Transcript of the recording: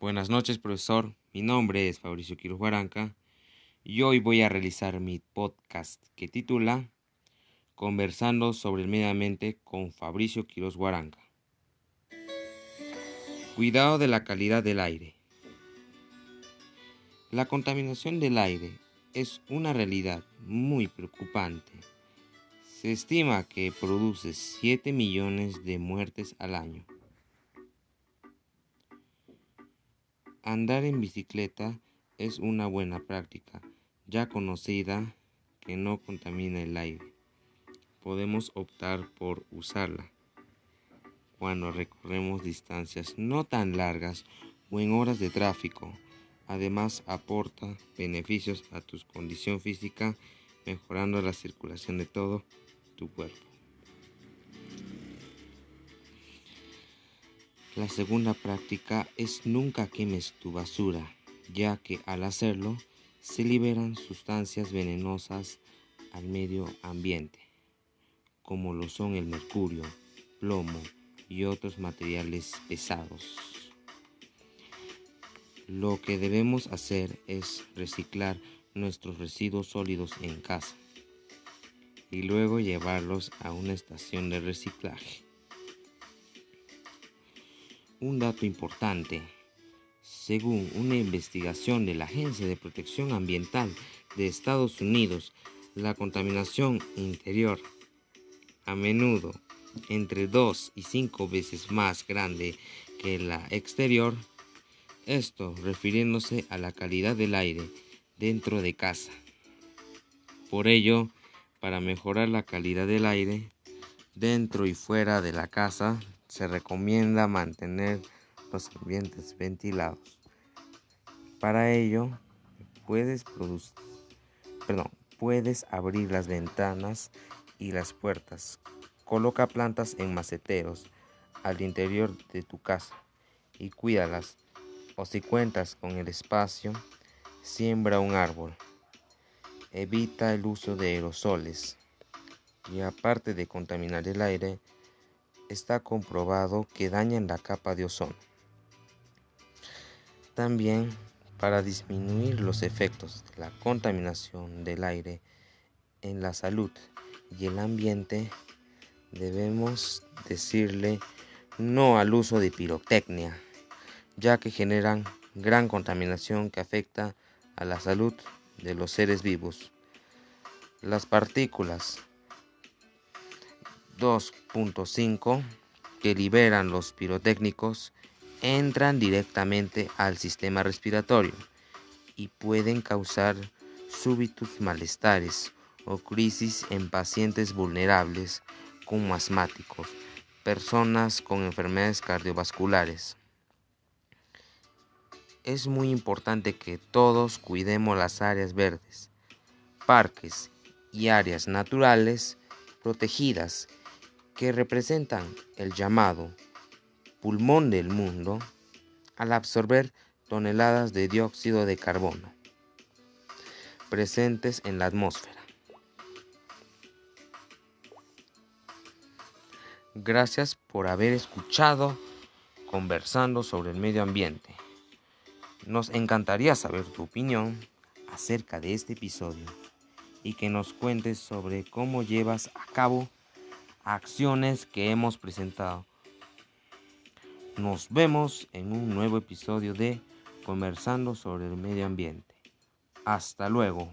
Buenas noches, profesor. Mi nombre es Fabricio Quiroz Guaranca y hoy voy a realizar mi podcast que titula Conversando sobre el medio ambiente con Fabricio Quiroz Guaranca. Cuidado de la calidad del aire. La contaminación del aire es una realidad muy preocupante. Se estima que produce 7 millones de muertes al año. Andar en bicicleta es una buena práctica, ya conocida, que no contamina el aire. Podemos optar por usarla cuando recorremos distancias no tan largas o en horas de tráfico. Además aporta beneficios a tu condición física, mejorando la circulación de todo tu cuerpo. La segunda práctica es nunca quemes tu basura, ya que al hacerlo se liberan sustancias venenosas al medio ambiente, como lo son el mercurio, plomo y otros materiales pesados. Lo que debemos hacer es reciclar nuestros residuos sólidos en casa y luego llevarlos a una estación de reciclaje. Un dato importante. Según una investigación de la Agencia de Protección Ambiental de Estados Unidos, la contaminación interior a menudo entre 2 y 5 veces más grande que la exterior, esto refiriéndose a la calidad del aire dentro de casa. Por ello, para mejorar la calidad del aire dentro y fuera de la casa, se recomienda mantener los ambientes ventilados. Para ello, puedes, perdón, puedes abrir las ventanas y las puertas. Coloca plantas en maceteros al interior de tu casa y cuídalas. O si cuentas con el espacio, siembra un árbol. Evita el uso de aerosoles. Y aparte de contaminar el aire, está comprobado que dañan la capa de ozono. También para disminuir los efectos de la contaminación del aire en la salud y el ambiente, debemos decirle no al uso de pirotecnia, ya que generan gran contaminación que afecta a la salud de los seres vivos. Las partículas 2.5 que liberan los pirotécnicos entran directamente al sistema respiratorio y pueden causar súbitos malestares o crisis en pacientes vulnerables como asmáticos, personas con enfermedades cardiovasculares. Es muy importante que todos cuidemos las áreas verdes, parques y áreas naturales protegidas que representan el llamado pulmón del mundo al absorber toneladas de dióxido de carbono presentes en la atmósfera. Gracias por haber escuchado conversando sobre el medio ambiente. Nos encantaría saber tu opinión acerca de este episodio y que nos cuentes sobre cómo llevas a cabo acciones que hemos presentado. Nos vemos en un nuevo episodio de Conversando sobre el Medio Ambiente. Hasta luego.